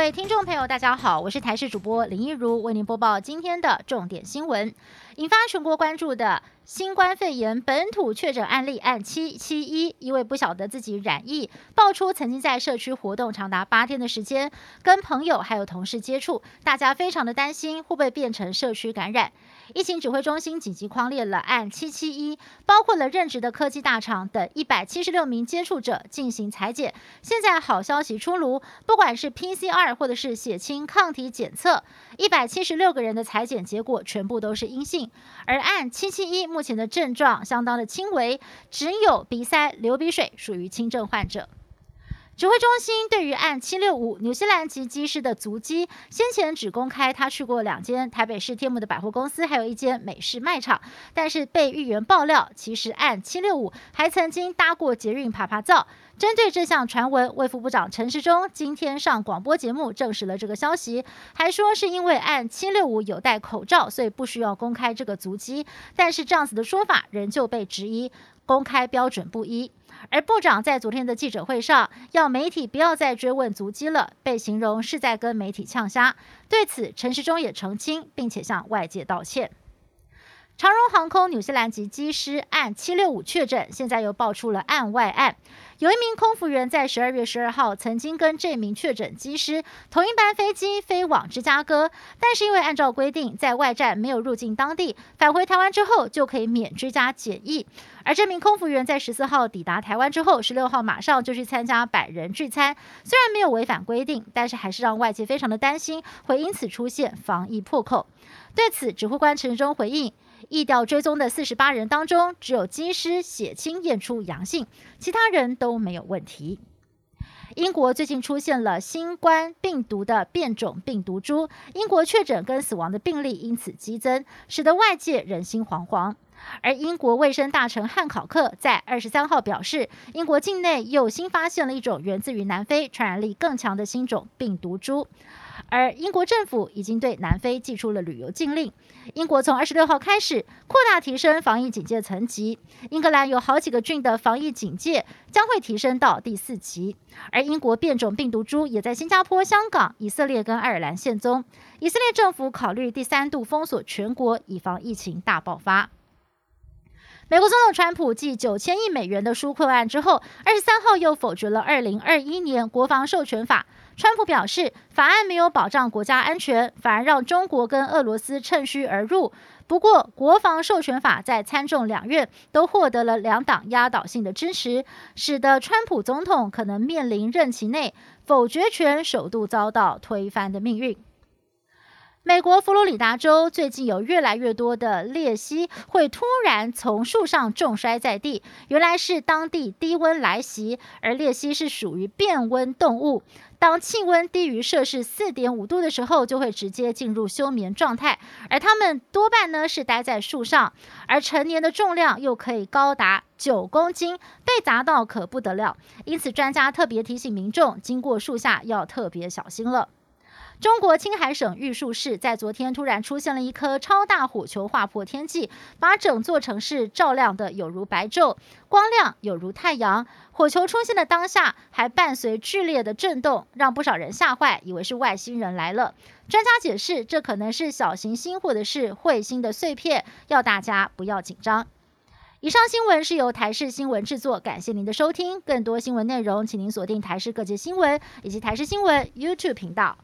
各位听众朋友，大家好，我是台视主播林一如，为您播报今天的重点新闻。引发全国关注的新冠肺炎本土确诊案例案七七一，因为不晓得自己染疫，爆出曾经在社区活动长达八天的时间，跟朋友还有同事接触，大家非常的担心会不会变成社区感染。疫情指挥中心紧急框列了案七七一，包括了任职的科技大厂等一百七十六名接触者进行裁剪。现在好消息出炉，不管是 PCR 或者是血清抗体检测，一百七十六个人的裁剪结果全部都是阴性。而案七七一目前的症状相当的轻微，只有鼻塞、流鼻水，属于轻症患者。指挥中心对于案七六五纽西兰籍机师的足迹，先前只公开他去过两间台北市天母的百货公司，还有一间美式卖场。但是被议员爆料，其实案七六五还曾经搭过捷运爬爬灶。针对这项传闻，卫副部长陈时中今天上广播节目证实了这个消息，还说是因为案七六五有戴口罩，所以不需要公开这个足迹。但是这样子的说法仍旧被质疑公开标准不一。而部长在昨天的记者会上，要媒体不要再追问足迹了，被形容是在跟媒体呛虾。对此，陈时中也澄清，并且向外界道歉。长荣航空纽西兰籍机师案七六五确诊，现在又爆出了案外案。有一名空服员在十二月十二号曾经跟这名确诊机师同一班飞机飞往芝加哥，但是因为按照规定在外站没有入境当地，返回台湾之后就可以免居家检疫。而这名空服员在十四号抵达台湾之后，十六号马上就去参加百人聚餐，虽然没有违反规定，但是还是让外界非常的担心，会因此出现防疫破口。对此，指挥官陈忠回应。疫调追踪的四十八人当中，只有机师血清验出阳性，其他人都没有问题。英国最近出现了新冠病毒的变种病毒株，英国确诊跟死亡的病例因此激增，使得外界人心惶惶。而英国卫生大臣汉考克在二十三号表示，英国境内又新发现了一种源自于南非、传染力更强的新种病毒株。而英国政府已经对南非寄出了旅游禁令。英国从二十六号开始扩大提升防疫警戒层级。英格兰有好几个郡的防疫警戒将会提升到第四级。而英国变种病毒株也在新加坡、香港、以色列跟爱尔兰现踪。以色列政府考虑第三度封锁全国，以防疫情大爆发。美国总统川普继九千亿美元的纾困案之后，二十三号又否决了二零二一年国防授权法。川普表示，法案没有保障国家安全，反而让中国跟俄罗斯趁虚而入。不过，国防授权法在参众两院都获得了两党压倒性的支持，使得川普总统可能面临任期内否决权首度遭到推翻的命运。美国佛罗里达州最近有越来越多的鬣蜥会突然从树上重摔在地，原来是当地低温来袭，而鬣蜥是属于变温动物。当气温低于摄氏四点五度的时候，就会直接进入休眠状态，而它们多半呢是待在树上，而成年的重量又可以高达九公斤，被砸到可不得了。因此，专家特别提醒民众，经过树下要特别小心了。中国青海省玉树市在昨天突然出现了一颗超大火球，划破天际，把整座城市照亮的有如白昼，光亮有如太阳。火球出现的当下，还伴随剧烈的震动，让不少人吓坏，以为是外星人来了。专家解释，这可能是小行星或者是彗星的碎片，要大家不要紧张。以上新闻是由台视新闻制作，感谢您的收听。更多新闻内容，请您锁定台视各界新闻以及台视新闻 YouTube 频道。